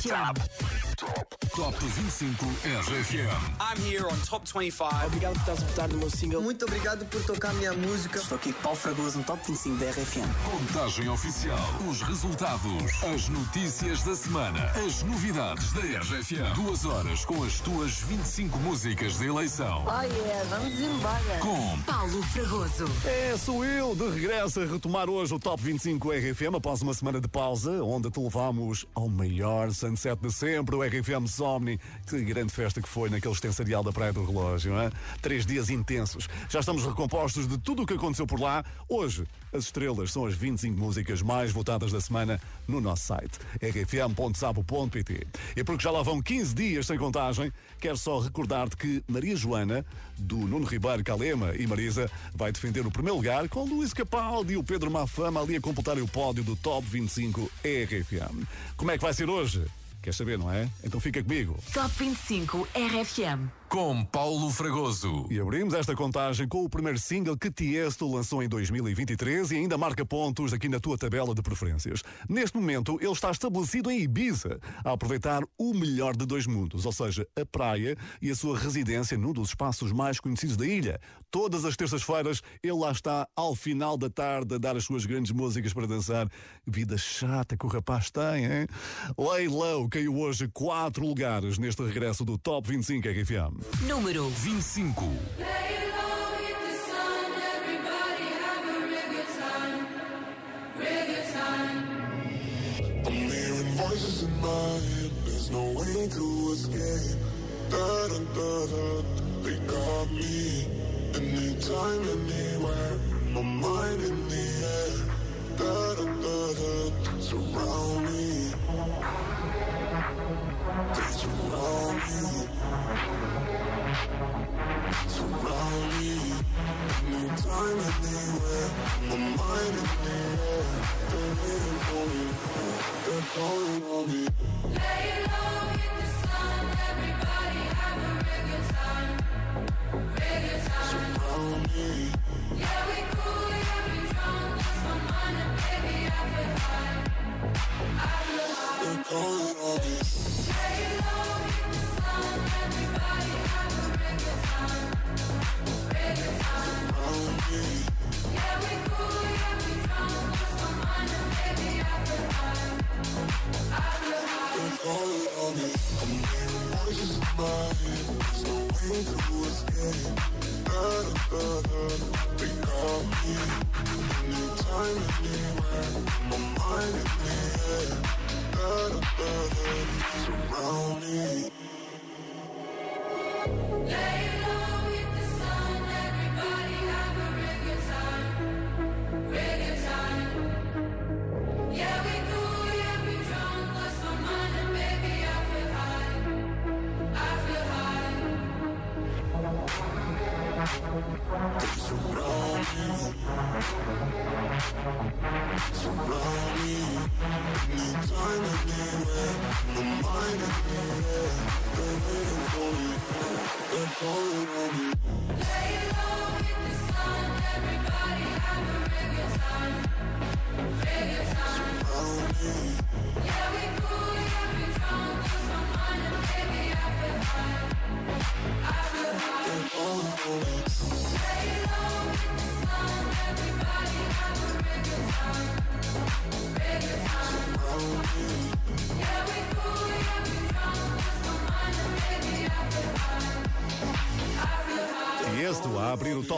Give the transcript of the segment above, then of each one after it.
RFM. Top 25 RFM. I'm here on Top 25. Obrigado por estás a votar no meu single. Muito obrigado por tocar a minha música. Estou aqui com Paulo Fragoso no Top 25 da RFM. Contagem oficial. Os resultados. As notícias da semana. As novidades da RFM. Duas horas com as tuas 25 músicas de eleição. Oh yeah, vamos embora. Com Paulo Fragoso. É, sou eu, de regresso a retomar hoje o Top 25 RFM após uma semana de pausa, onde te levamos ao maior sunset de sempre, o RFM Somni. Que grande festa que foi naquele extensarial da Praia do Relógio, hein? Três dias intensos. Já estamos recompostos de tudo o que aconteceu por lá. Hoje, as estrelas são as 25 músicas mais votadas da semana no nosso site, rfm.sapo.pt. E porque já lá vão 15 dias sem contagem, quero só recordar-te que Maria Joana, do Nuno Ribeiro Calema e Marisa, vai defender o primeiro lugar com Luís Capaldi e o Pedro Mafama ali a completarem o pódio do Top 25 RFM. Como é que vai ser hoje? Quer saber, não é? Então fica comigo. Top 25 RFM. Com Paulo Fragoso. E abrimos esta contagem com o primeiro single que Tiesto lançou em 2023 e ainda marca pontos aqui na tua tabela de preferências. Neste momento, ele está estabelecido em Ibiza, a aproveitar o melhor de dois mundos, ou seja, a praia e a sua residência num dos espaços mais conhecidos da ilha. Todas as terças-feiras, ele lá está ao final da tarde a dar as suas grandes músicas para dançar. Vida chata que o rapaz tem, hein? Lay Low caiu hoje quatro lugares neste regresso do Top 25 RFM. Número 25.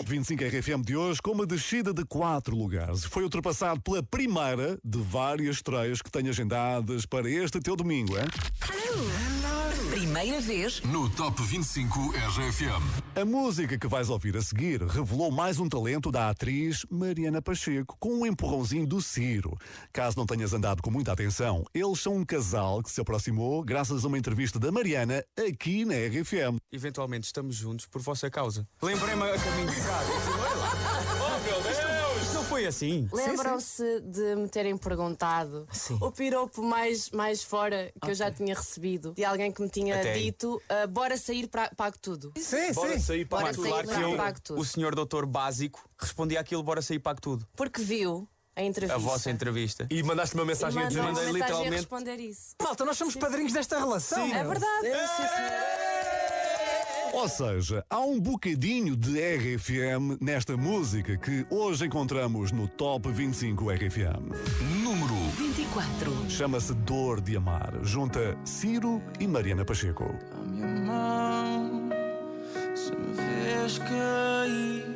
Top 25 RFM de hoje com uma descida de quatro lugares. Foi ultrapassado pela primeira de várias estreias que tenho agendadas para este teu domingo, hein? Primeira vez No Top 25 RFM. A música que vais ouvir a seguir revelou mais um talento da atriz Mariana Pacheco, com um empurrãozinho do Ciro. Caso não tenhas andado com muita atenção, eles são um casal que se aproximou graças a uma entrevista da Mariana aqui na RFM. Eventualmente estamos juntos por vossa causa. Lembrei-me a caminho de casa. Foi assim. Lembram-se de me terem perguntado Sim. o piropo mais, mais fora que eu já tinha recebido de alguém que me tinha Até aí. dito: ah, bora sair, pra, pago tudo. Sim, bora sair para Bora pago sair Claro para que eu, pago tudo. o senhor doutor básico respondia aquilo, bora sair pago tudo. Porque viu a entrevista. a vossa entrevista. E mandaste uma E mensagem a mandou dizer. uma mandei mensagem a literalmente- responder isso. Malta, nós somos padrinhos desta relação. É verdade. Ou seja, há um bocadinho de RFM nesta música que hoje encontramos no Top 25 RFM. Número 24. Chama-se Dor de Amar, junta Ciro e Mariana Pacheco. A minha mão, se me vês cair,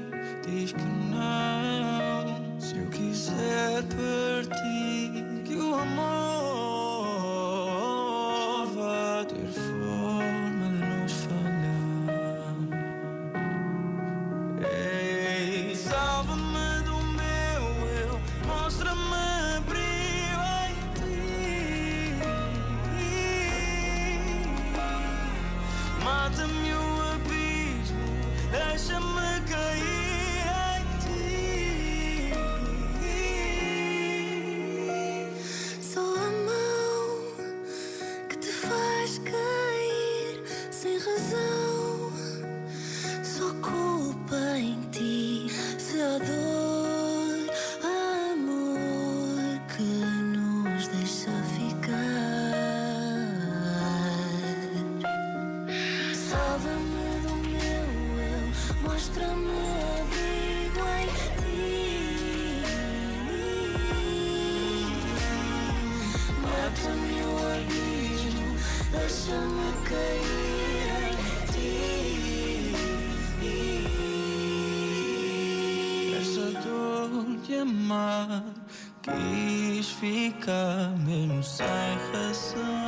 diz que não. Se eu quiser partir, que o amor vai ter forma deixa-me cair em ti. Essa dor de amar quis ficar mesmo sem razão.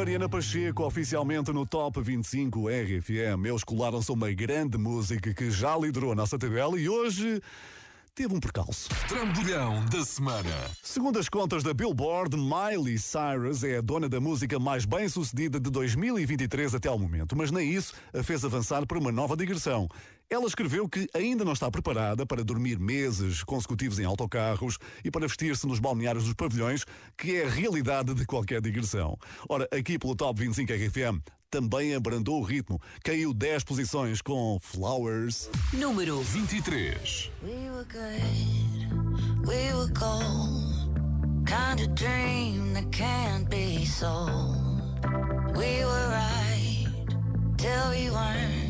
Mariana Pacheco, oficialmente no Top 25 RFM. Eles colaram-se uma grande música que já liderou a nossa tabela e hoje teve um percalço. Trambolhão da Semana. Segundo as contas da Billboard, Miley Cyrus é a dona da música mais bem-sucedida de 2023 até ao momento, mas nem isso a fez avançar para uma nova digressão. Ela escreveu que ainda não está preparada para dormir meses consecutivos em autocarros e para vestir-se nos balneários dos pavilhões, que é a realidade de qualquer digressão. Ora, aqui pelo Top 25 RFM, também abrandou o ritmo. Caiu 10 posições com Flowers. Número 23. We were good, we were gold. Kind of dream that can't be sold. We were right till we weren't.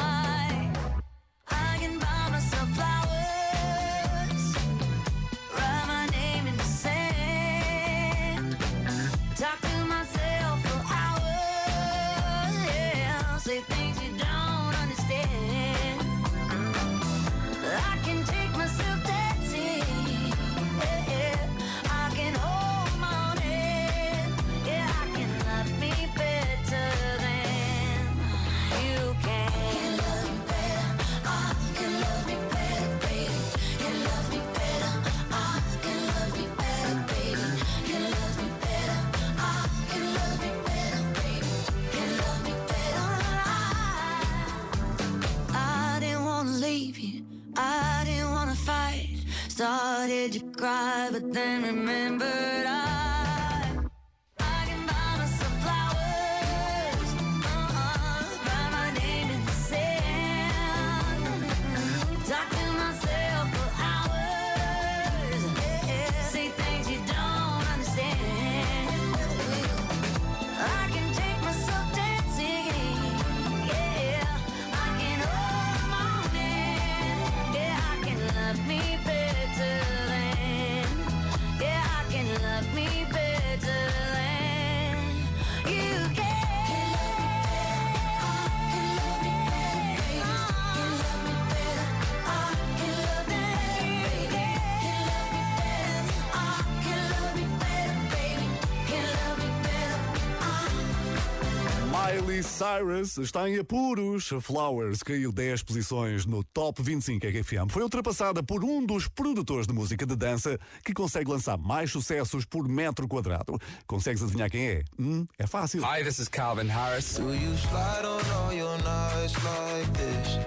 Cyrus está em apuros. Flowers caiu 10 posições no Top 25 RFM. Foi ultrapassada por um dos produtores de música de dança que consegue lançar mais sucessos por metro quadrado. Consegues adivinhar quem é? Hum, é fácil. Hi, this is Calvin Harris. Do you slide on all your nights like this?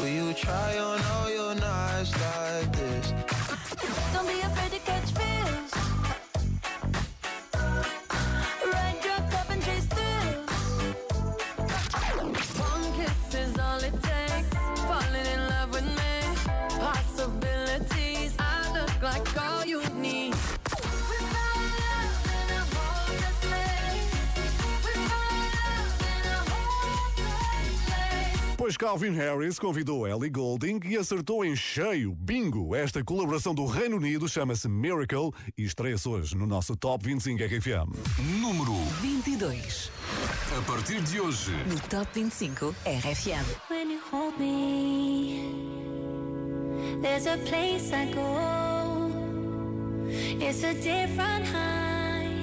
Do you try on all your nights like this? Don't be afraid to catch feels. Pois Calvin Harris convidou Ellie Goulding e acertou em cheio. Bingo! Esta colaboração do Reino Unido chama-se Miracle e estreia-se hoje no nosso Top 25 RFM. Número 22. a partir de hoje. No Top 25 RFM. When you hold me, there's a place I go. It's a different high.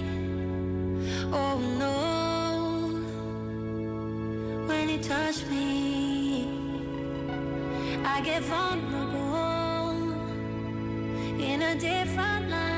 Oh no. When you touch me, I get vulnerable in a different light.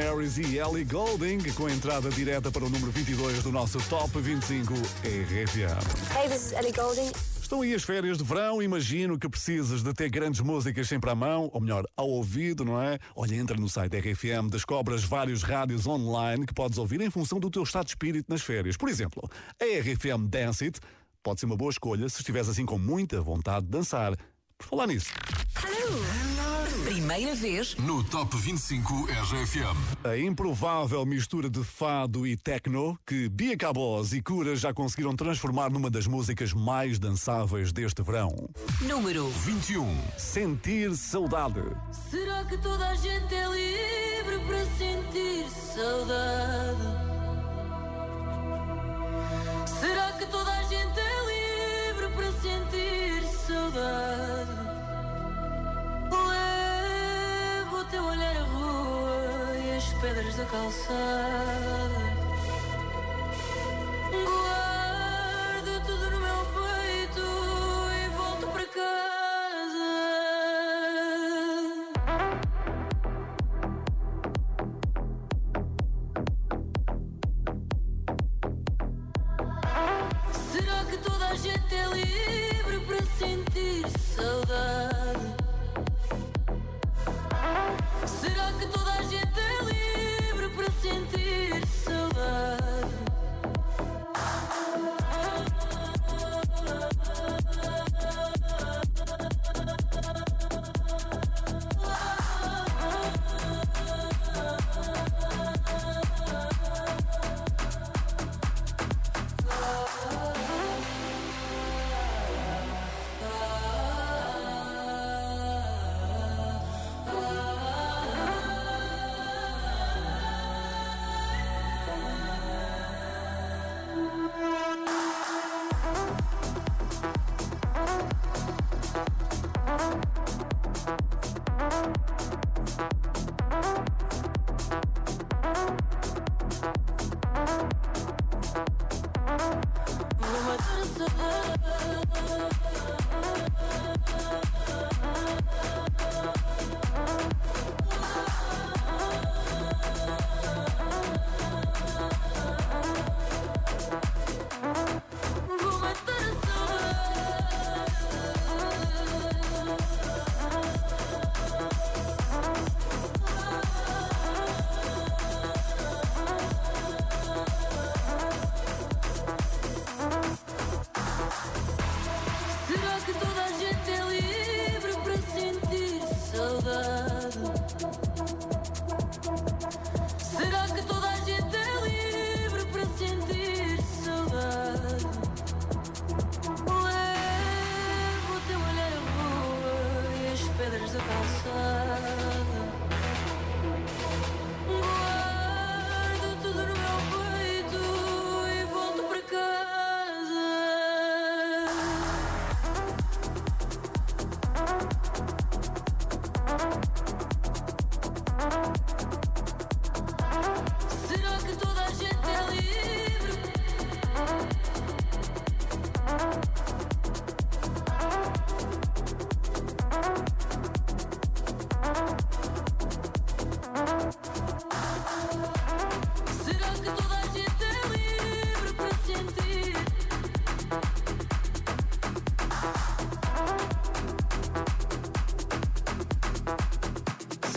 Harris e Ellie Golding com a entrada direta para o número 22 do nosso Top 25 RFM. Hey, this is Ellie Golding. Estão aí as férias de verão, imagino que precisas de ter grandes músicas sempre à mão, ou melhor, ao ouvido, não é? Olha, entra no site RFM, descobras vários rádios online que podes ouvir em função do teu estado de espírito nas férias. Por exemplo, a RFM Dance It pode ser uma boa escolha se estiveres assim com muita vontade de dançar. Por falar nisso. Primeira vez No Top 25 RFM. A improvável mistura de fado e techno que Bia Cabos e Cura já conseguiram transformar numa das músicas mais dançáveis deste verão. número 21. Sentir saudade. Será que toda a gente é livre para sentir saudade? Será que toda a gente é livre para sentir saudade? Teu olhar à rua e as pedras da calçada. Guardo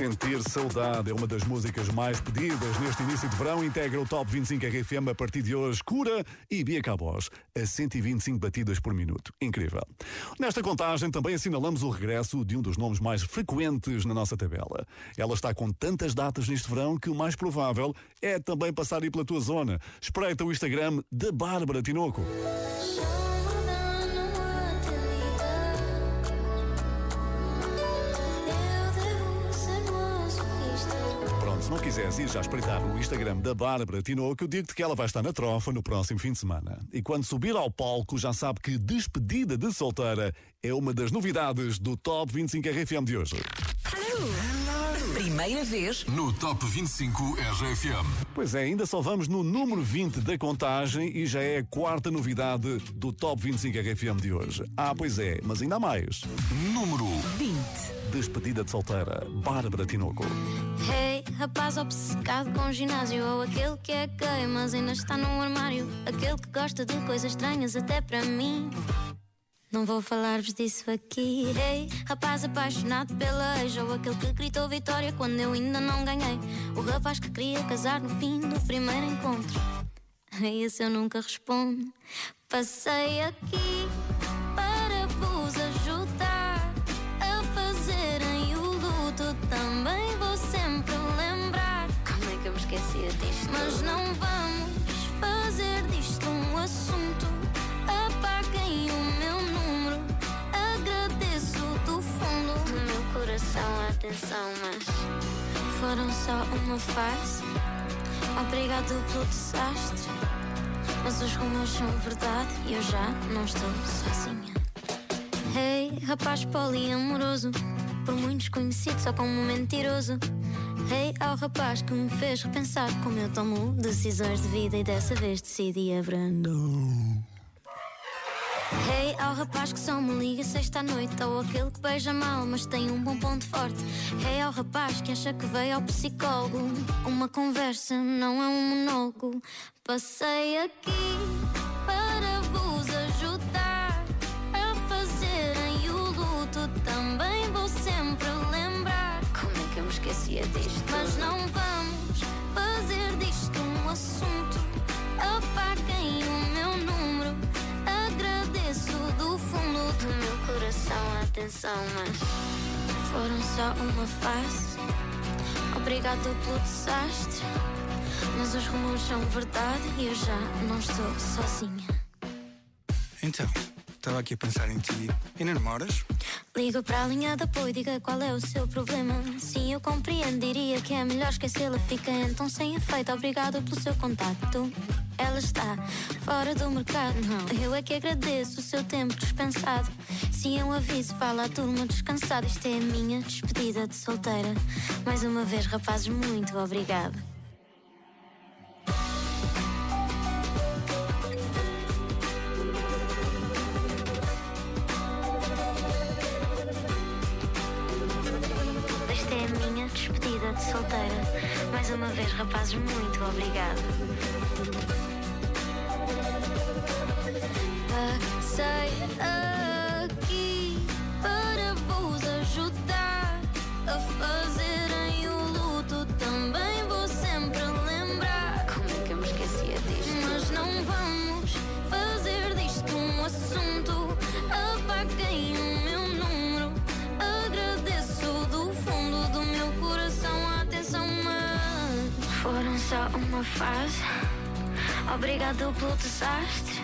Sentir Saudade é uma das músicas mais pedidas neste início de verão. Integra o Top 25 RFM a partir de hoje. Cura e Bia Cabos a 125 batidas por minuto. Incrível. Nesta contagem também assinalamos o regresso de um dos nomes mais frequentes na nossa tabela. Ela está com tantas datas neste verão que o mais provável é também passar aí pela tua zona. Espreita o Instagram da Bárbara Tinoco. Quiseres ir já espreitar o Instagram da Bárbara Tinoco, eu digo-te que ela vai estar na trofa no próximo fim de semana. E quando subir ao palco, já sabe que despedida de solteira é uma das novidades do Top 25 RFM de hoje. Primeira vez No Top 25 RFM. Pois é, ainda só vamos no número 20 da contagem e já é a quarta novidade do Top 25 RFM de hoje. Ah, pois é, mas ainda há mais. Número 20. Despedida de solteira, Bárbara Tinoco. Hey, rapaz obcecado com ginásio Ou aquele que é gay, mas ainda está no armário Aquele que gosta de coisas estranhas até para mim não vou falar-vos disso aqui. Ei, rapaz apaixonado pela ex, ou aquele que gritou vitória quando eu ainda não ganhei. O rapaz que queria casar no fim do primeiro encontro. A esse eu nunca respondo. Passei aqui para vos ajudar a fazerem o luto. Também vou sempre lembrar. Como é que eu me esquecia disto? Mas não vamos fazer disto um assunto. Mas foram só uma fase. Obrigado pelo desastre. Mas os rumores são verdade e eu já não estou sozinha. Hey, rapaz poliamoroso, por muitos conhecido só como um mentiroso. Hey, ao rapaz que me fez repensar como eu tomo decisões de vida e dessa vez decidi abrandar. Hey, ao rapaz que só me liga sexta à noite Ou aquele que beija mal, mas tem um bom ponto forte. Hey, ao rapaz que acha que veio ao psicólogo. Uma conversa não é um monólogo. Passei aqui para vos ajudar A fazerem o luto. Também vou sempre lembrar. Como é que eu me esquecia disto? Mas não vamos fazer disto um assunto Apaguem fundo do meu coração atenção, mas foram só uma fase. Obrigado pelo desastre, mas os rumores são verdade e eu já não estou sozinha. Então, estava aqui a pensar em ti. E não namoras? Liga para a linha de apoio, diga qual é o seu problema. Sim, eu compreendo, diria que é melhor esquecê-la. Fica então sem efeito, obrigado pelo seu contacto. Ela está fora do mercado, não. Eu é que agradeço o seu tempo dispensado. Sim, eu aviso, fala à turma descansada. Isto é a minha despedida de solteira. Mais uma vez, rapazes, muito obrigado. Esta é a minha despedida de solteira. Mais uma vez, rapazes, muito obrigado. Passei aqui para vos ajudar a fazerem o luto. Também vou sempre lembrar. Como é que eu me esquecia disto? Mas não vamos fazer disto um assunto. Apaguem o meu número. Agradeço do fundo do meu coração a atenção, mas foram só uma fase. Obrigado pelo desastre.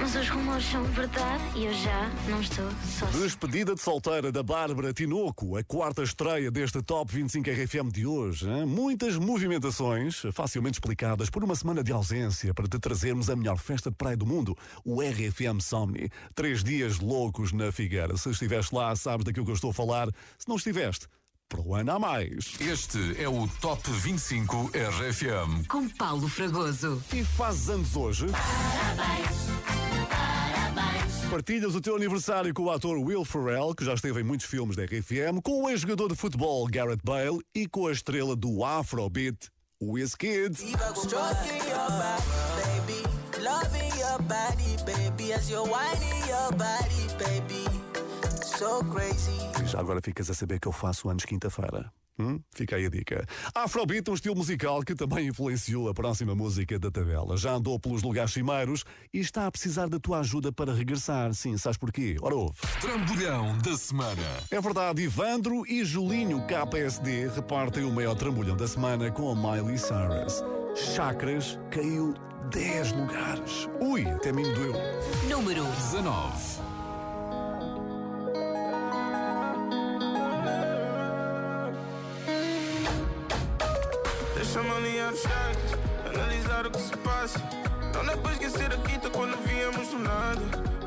Mas os rumores são verdade e eu já não estou sozinha. Despedida de solteira da Bárbara Tinoco, a quarta estreia deste Top 25 RFM de hoje. hein? Muitas movimentações, facilmente explicadas por uma semana de ausência para te trazermos a melhor festa de praia do mundo, o RFM Somni. Três dias loucos na Figueira. Se estiveste lá, sabes daquilo que eu estou a falar. Se não estiveste, para o ano há mais. Este é o Top 25 RFM. Com Paulo Fragoso. E fazes anos hoje? Partilhas o teu aniversário com o ator Will Ferrell, que já esteve em muitos filmes da RFM, com o ex-jogador de futebol Garrett Bale e com a estrela do Afrobeat, Wizkid. Stroking your body, baby. Loving your body, baby. As you're whining your body, baby. So crazy. Já agora ficas a saber que eu faço anos quinta-feira. Hum? Fica aí a dica. Afrobeat, um estilo musical que também influenciou a próxima música da tabela. Já andou pelos lugares cimeiros e está a precisar da tua ajuda para regressar. Sim, sabes porquê? Ora ouve. Trambolhão da semana. É verdade, Ivandro e Julinho KPSD repartem o maior trambolhão da semana com a Miley Cyrus. Chakras caiu 10 lugares. Ui, até me doeu. Número 19. Deixa-me alinhar os chakras, analisar o que se passa. Não dá para esquecer a quinta quando viemos do nada.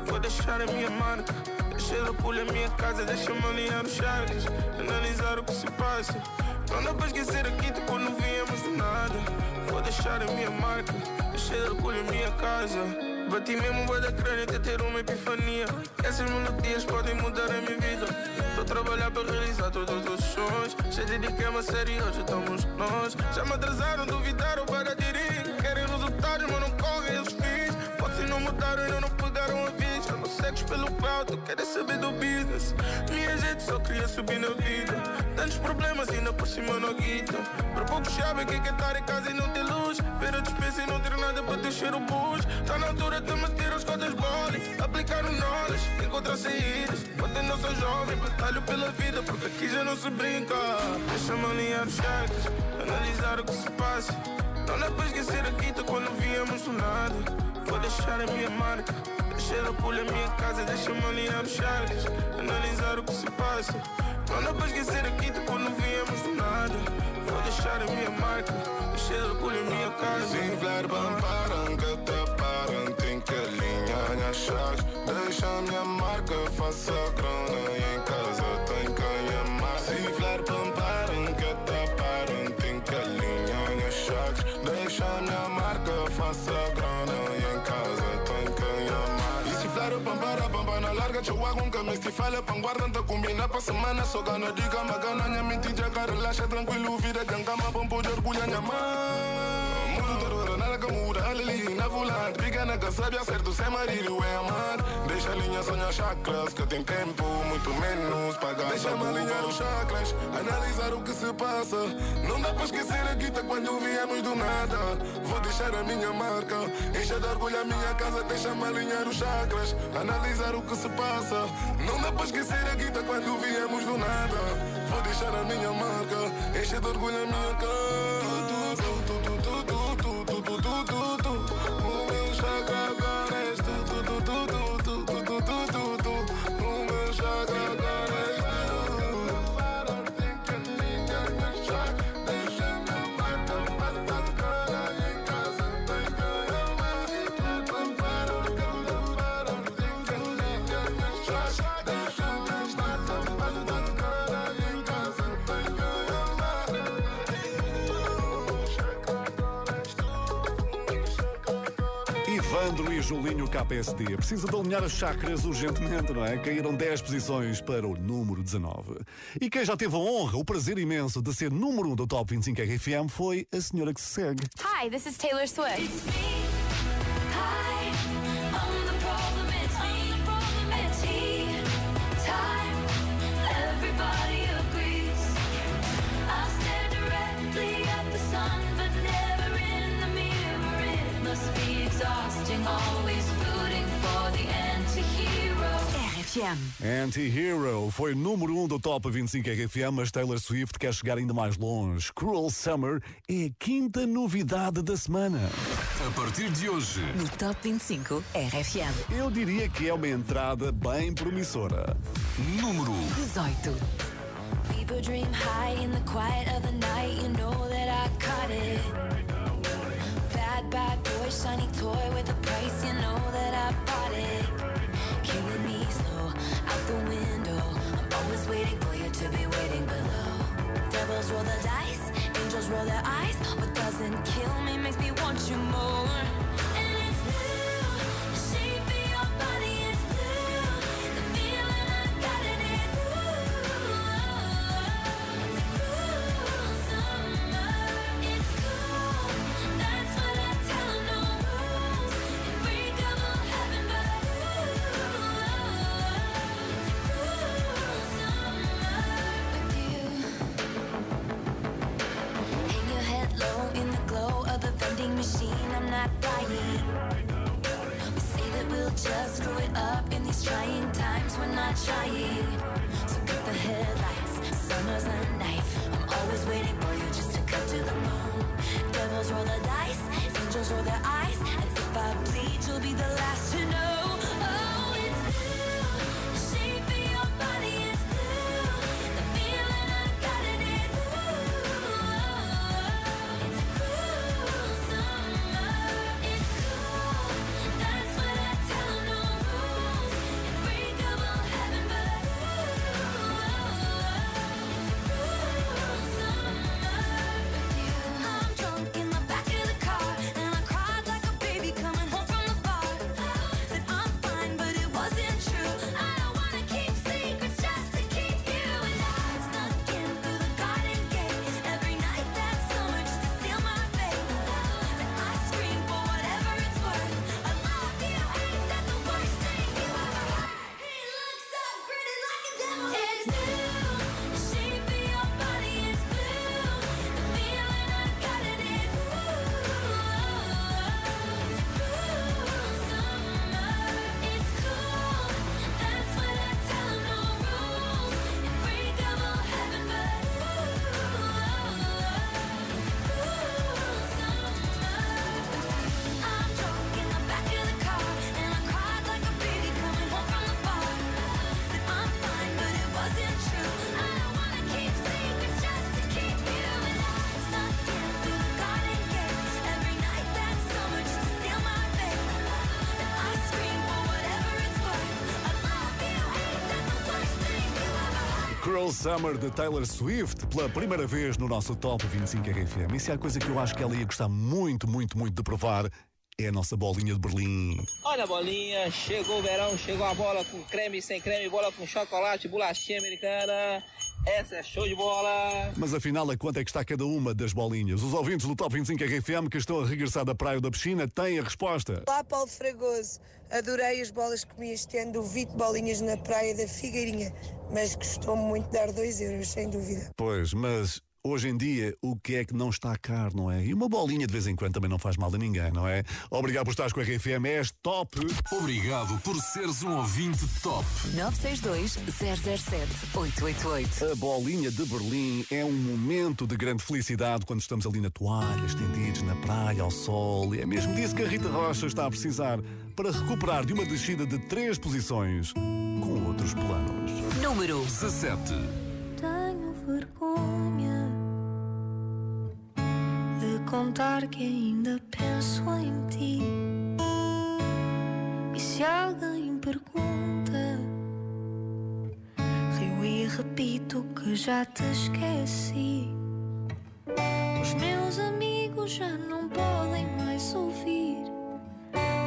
Vou deixar a minha marca, deixei pulha a minha casa. Deixa-me alinhar os chakras, analisar o que se passa. Não dá para esquecer a quinta quando viemos do nada. Vou deixar a minha marca, deixei pulha a minha casa. Bati mesmo bué da crânio até ter uma epifania. Essas melodias podem mudar a minha vida. Estou a trabalhar para realizar todos os sonhos. Cheio de dediquei-me a sério, hoje estamos nós. Já me atrasaram, duvidaram para dirigir Querem resultados, mas não correm os fins. Fotos não mudaram, ainda não pegaram a vista Não segues pelo pau, tu queres saber do business. Minha gente só queria subir na vida Tantos problemas ainda por cima não guita Por pouco sabem que é estar em casa e não ter luz? Ver a despesa e não ter nada para deixar o bus. Tá na altura de meter os cotas boli Aplicar o knowledge, encontrar saídas. Quando não sou jovem, batalho pela vida Porque aqui já não se brinca. Deixa-me alinhar os cheques Analisar o que se passa. Não dá para esquecer a quinta quando viemos do nada. Vou deixar a minha marca Deixar a pulha a minha casa Deixa-me alinhar os cheques Analisar o que se passa Não dá para esquecer a quinta quando viemos do nada. Vou deixar a minha marca Deixar a pulha a minha casa. Se inflar param que te Tem que alinhar as chaves Deixa a minha marca, faça grana E em casa tem que amar Se inflar param que te Tem que alinhar as chaves Deixa a minha marca, faça grana ga cewa kun ka mistifala pangwaran ta kumbina pa semana so gana diga magana nya minti jaga relaxa tranquilo vida jangama bom poder cuya nyama Ali na volante, pica na sabia certo Sem marido é amar Deixa a linha sonhar chakras Que tem tempo, muito menos pagar Deixa-me alinhar os chakras Analisar o que se passa. Não dá para esquecer a guita quando viemos do nada. Vou deixar a minha marca Encher de orgulho a minha casa Deixa-me alinhar os chakras Analisar o que se passa. Não dá para esquecer a guita quando viemos do nada. Vou deixar a minha marca Encher de orgulho a minha casa Ivandro e Julinho KPSD. Precisa de alinhar as chakras urgentemente, não é? Caíram 10 posições para o número 19. E quem já teve a honra, o prazer imenso de ser número 1 do Top 25 RFM foi a senhora que se segue. Hi, this is Taylor Swift. RFM. Anti-Hero foi número 1 do Top 25 RFM, mas Taylor Swift quer chegar ainda mais longe. Cruel Summer é a quinta novidade da semana. A partir de hoje, No Top 25 RFM. Eu diria que é uma entrada bem promissora. número 18. People dream high in the quiet of the night. You know that I caught it. Bad, bad boy, shiny toy with a price. You know that I bought it. Killing me slow out the window. I'm always waiting for you to be waiting below. Devils roll the dice, angels roll their eyes. What doesn't kill me makes me want you more. Cruel Summer de Taylor Swift pela primeira vez no nosso Top 25 RFM. E se há coisa que eu acho que ela ia gostar muito, muito, muito de provar, é a nossa bolinha de Berlim. Olha a bolinha, chegou o verão, chegou a bola com creme, sem creme, bola com chocolate, bolachinha americana. Essa é show de bola. Mas afinal, a quanto é que está cada uma das bolinhas? Os ouvintes do Top 25 RFM que estão a regressar da praia ou da piscina têm a resposta. Olá, Paulo Fragoso. Adorei as bolas que comi este ano Bolinhas na praia da Figueirinha, mas gostou-me muito de dar 2 euros, sem dúvida. Pois, mas hoje em dia, o que é que não está caro, não é? E uma bolinha de vez em quando também não faz mal a ninguém, não é? Obrigado por estares com a RFM, és top! Obrigado por seres um ouvinte top. 962-007-888. A bolinha de Berlim é um momento de grande felicidade quando estamos ali na toalha, estendidos na praia, ao sol. E é mesmo disso que a Rita Rocha está a precisar para recuperar de uma descida de três posições com outros planos. Número 17. Tenho vergonha contar que ainda penso em ti. E se alguém pergunta, rio e repito que já te esqueci. Os meus amigos já não podem mais ouvir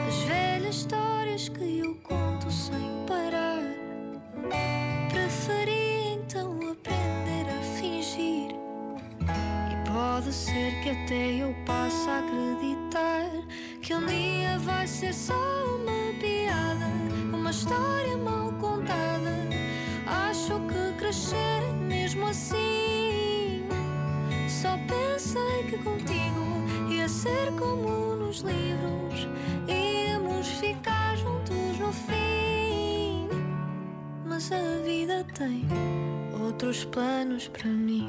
as velhas histórias que eu conto sem parar. Preferi então aprender pode ser que até eu passe a acreditar que um dia vai ser só uma piada, uma história mal contada. Acho que crescer mesmo assim. Só pensei que contigo ia ser como nos livros, íamos ficar juntos no fim. Mas a vida tem outros planos para mim.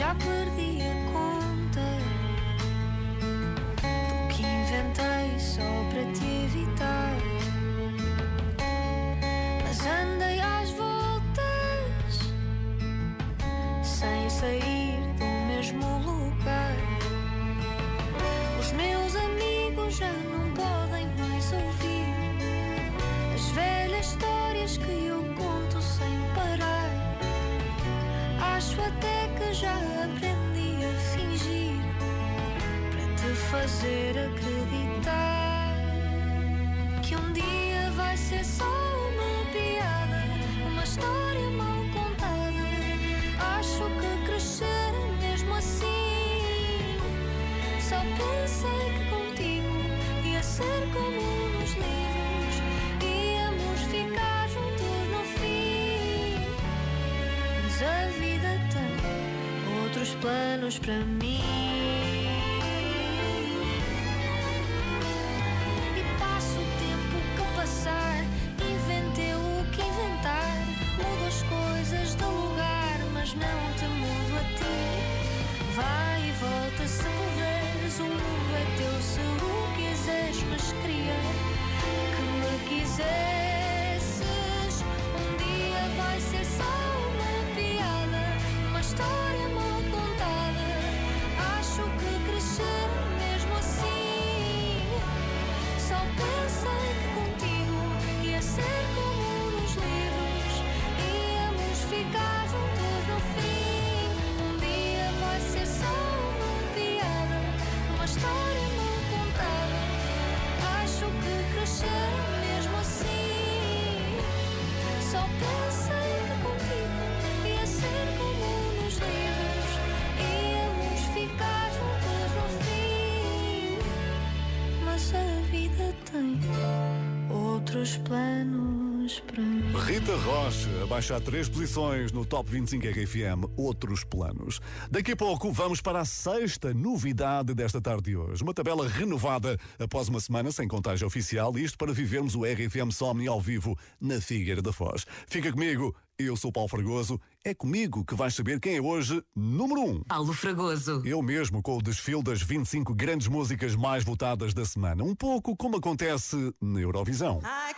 Já perdi a conta do que inventei só para te evitar. Mas andei às voltas sem sair do mesmo lugar. Os meus amigos já não podem mais ouvir as velhas histórias que eu Acho até que já aprendi a fingir para te fazer acreditar que um dia vai ser só planos para mim. E passo o tempo que passar, inventei o que inventar. Mudo as coisas de lugar, mas não te mudo a ti. Vai e volta se puderes, o mundo é teu se o quiseres, mas queria que me quisesses. Outros planos para mim. Rita Rocha, abaixa três posições no Top 25 RFM, outros planos. Daqui a pouco vamos para a sexta novidade desta tarde de hoje. Uma tabela renovada após uma semana sem contagem oficial, isto para vivermos o RFM Somni ao vivo na Figueira da Foz. Fica comigo, eu sou Paulo Fragoso, é comigo que vais saber quem é hoje número 1. Um. Paulo Fragoso. Eu mesmo com o desfile das 25 grandes músicas mais votadas da semana. Um pouco como acontece na Eurovisão. Ai,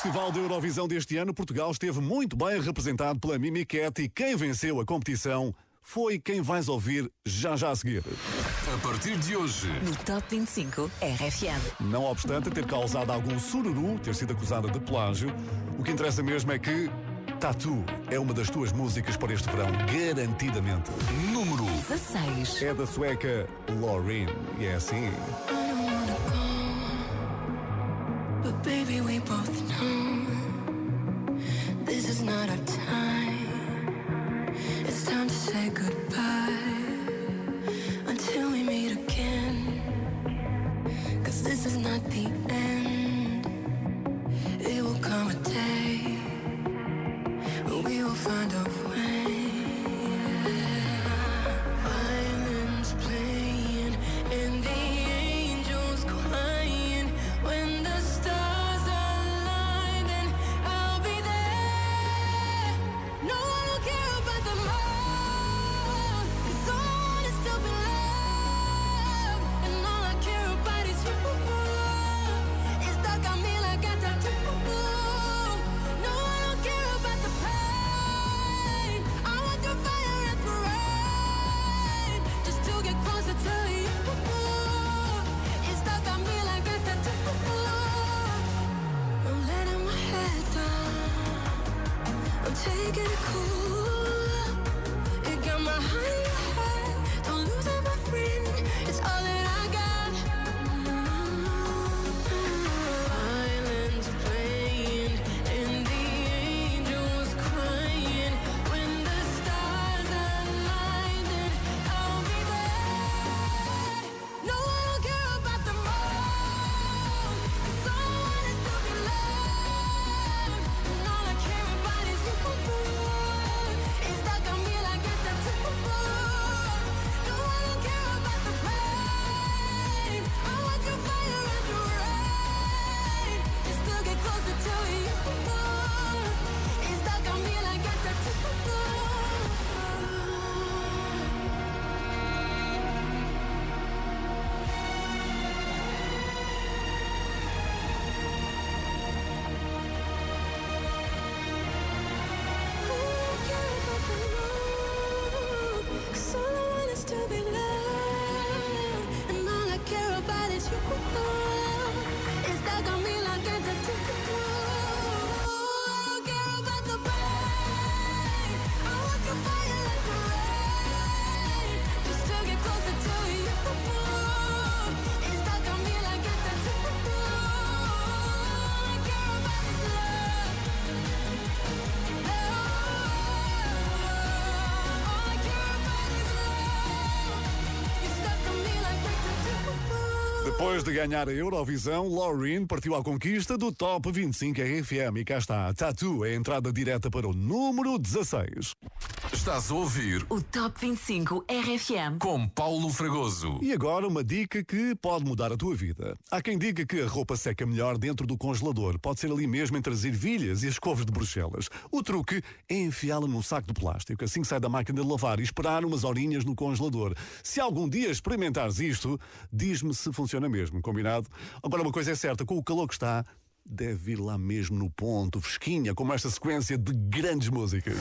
Festival da Eurovisão deste ano, Portugal esteve muito bem representado pela Mimicat e quem venceu a competição foi quem vais ouvir já já a seguir. A partir de hoje, No Top 25 RFM. Não obstante ter causado algum sururu, ter sido acusada de plágio, o que interessa mesmo é que Tatu é uma das tuas músicas para este verão, garantidamente. Número 16. É da sueca Lauren, e é assim. But baby, we both good. Depois de ganhar a Eurovisão, Lauren partiu à conquista do Top 25 RFM e cá está. Tatu é a entrada direta para o número 16. Estás a ouvir O Top 25 RFM. com Paulo Fragoso. E agora uma dica que pode mudar a tua vida. Há quem diga que a roupa seca melhor dentro do congelador. Pode ser ali mesmo entre as ervilhas e as couves de Bruxelas. O truque é enfiá-la num saco de plástico assim que sai da máquina de lavar e esperar umas horinhas no congelador. Se algum dia experimentares isto, diz-me se funciona mesmo, combinado? Agora uma coisa é certa, com o calor que está, deve vir lá mesmo no ponto, fresquinha, como esta sequência de grandes músicas.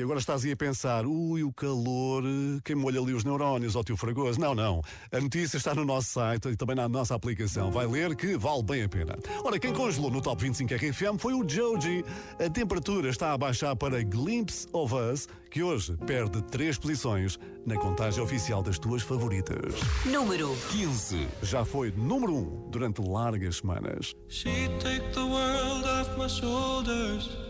E agora estás aí a pensar, ui, o calor, eh, quem molha ali os neurónios, ó tio Fragoso. Não, não. A notícia está no nosso site e também na nossa aplicação. Vai ler que vale bem a pena. Ora, quem congelou no Top 25 RFM foi o Joji. A temperatura está a baixar para Glimpse of Us, que hoje perde três posições na contagem oficial das tuas favoritas. Número 15. Já foi número 1 um durante largas semanas. She'd take the world off my shoulders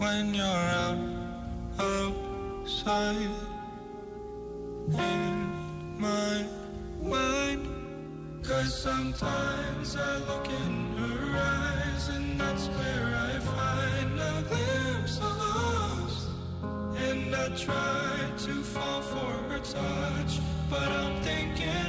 when you're out outside? in my mind. Cause sometimes I look in her eyes, and that's where I find a glimpse of us. And I try to fall for her touch, but I'm thinking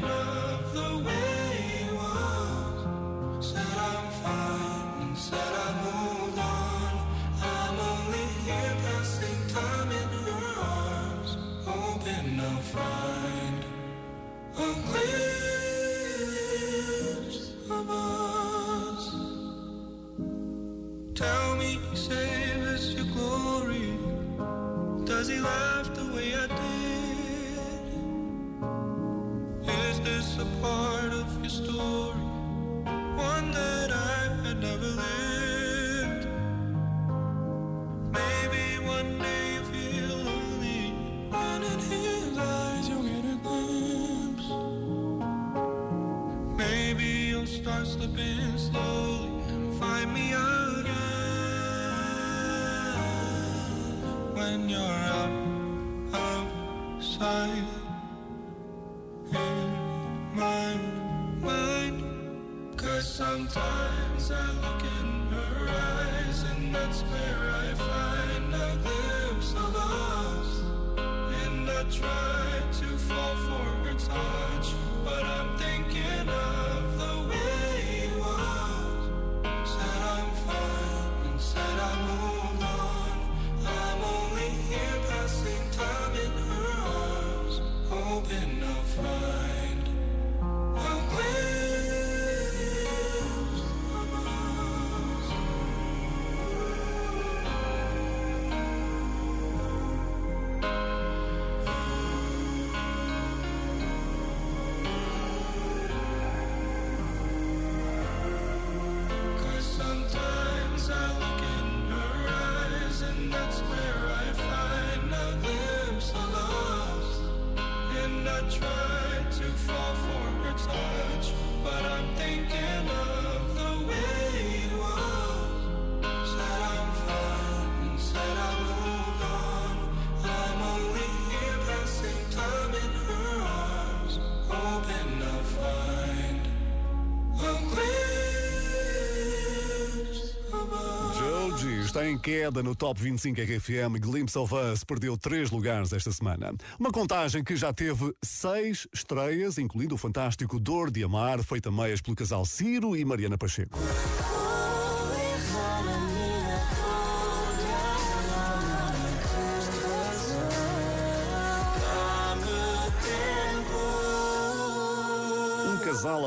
em queda no Top 25 RFM. Glimpse of Us perdeu três lugares esta semana. Uma contagem que já teve seis estreias, incluindo o fantástico Dor de Amar, feita meias pelo casal Ciro e Mariana Pacheco.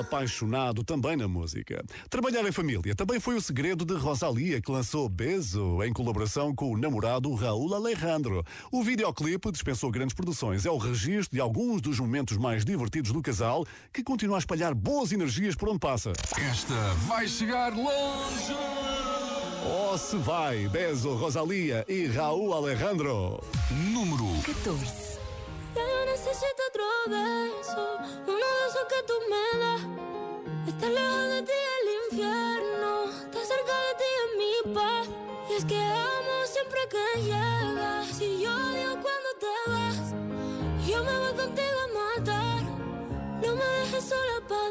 Apaixonado também na música. Trabalhar em família também foi o segredo de Rosalia, que lançou Beso em colaboração com o namorado Raul Alejandro. O videoclipe dispensou grandes produções. É o registro de alguns dos momentos mais divertidos do casal, que continua a espalhar boas energias por onde passa. Esta vai chegar longe. Oh, se vai! Beso, Rosalia e Raul Alejandro. Número 14. Ya yo necesito otro beso, uno de esos que tú me das. Estar lejos de ti el infierno, cerca de ti es mi paz. Y es que amo siempre que llegas, y yo odio cuando te vas. Yo me voy contigo a matar, no me dejes sola, ¿pa'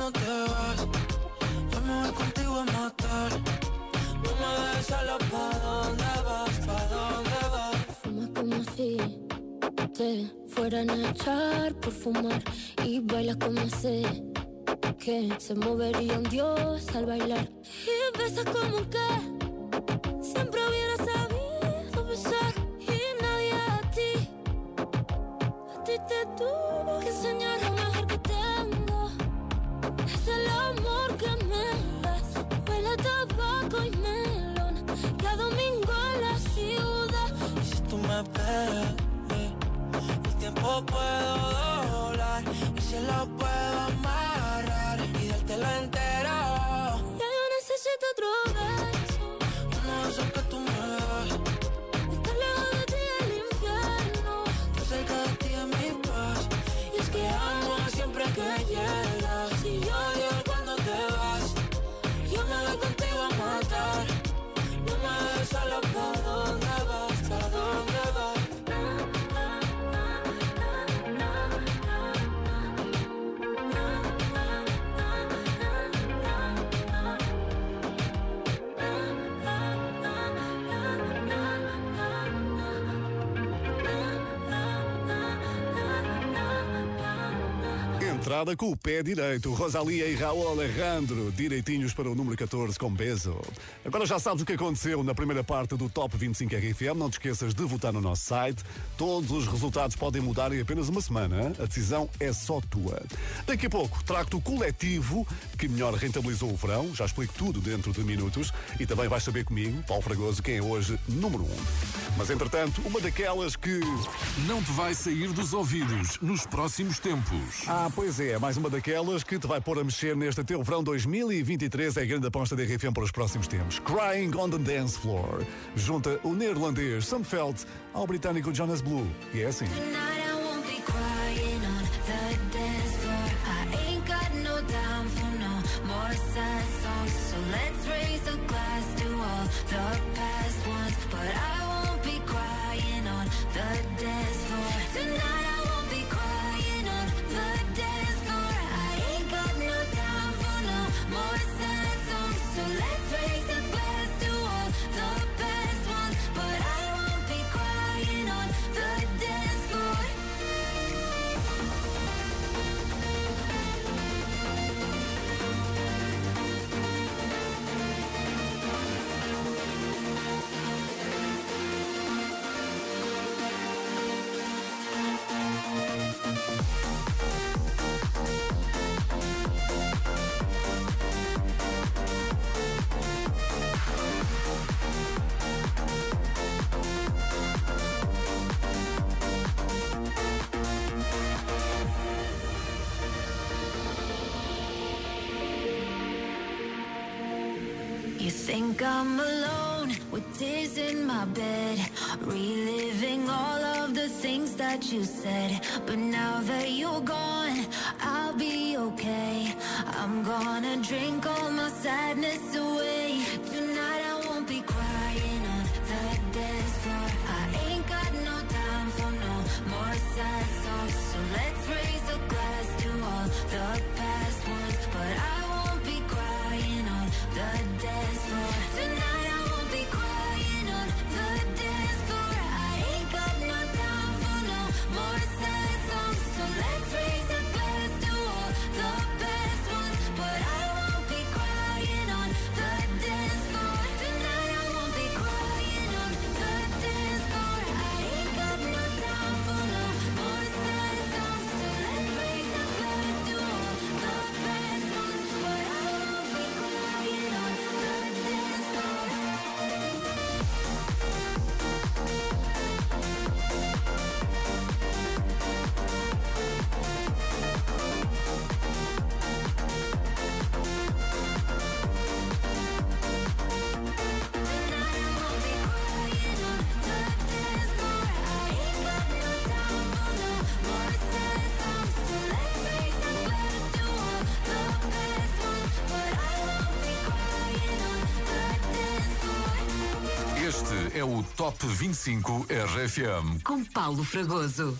no te vas Yo me voy contigo a matar. No me dejes solo pa' dónde vas, pa' dónde vas. Fumas como si te fueran a echar por fumar Y bailas como sé que se movería un dios al bailar. Y besas como que tampoco puedo Com o pé direito. Rosalia e Raul Alejandro, direitinhos para o número 14 com beijo. Agora já sabes o que aconteceu na primeira parte do Top 25 RFM. Não te esqueças de votar no nosso site. Todos os resultados podem mudar em apenas uma semana. A decisão é só tua. Daqui a pouco trago-te o coletivo que melhor rentabilizou o verão. Já explico tudo dentro de minutos. E também vais saber comigo, Paulo Fragoso, quem é hoje número 1. Um. Mas entretanto, uma daquelas que. Não te vai sair dos ouvidos nos próximos tempos. Ah, pois é, mais uma daquelas que te vai pôr a mexer neste teu verão 2023. É a grande aposta da RFM para os próximos tempos. Crying on the Dance Floor. Junta o neerlandês Sam Feld ao britânico Jonas Blue. E é assim. With tears in my bed, reliving all of the things that you said. But now that you're gone, I'll be okay. I'm gonna drink all my sadness away. É o Top 25 RFM. Com Paulo Fragoso.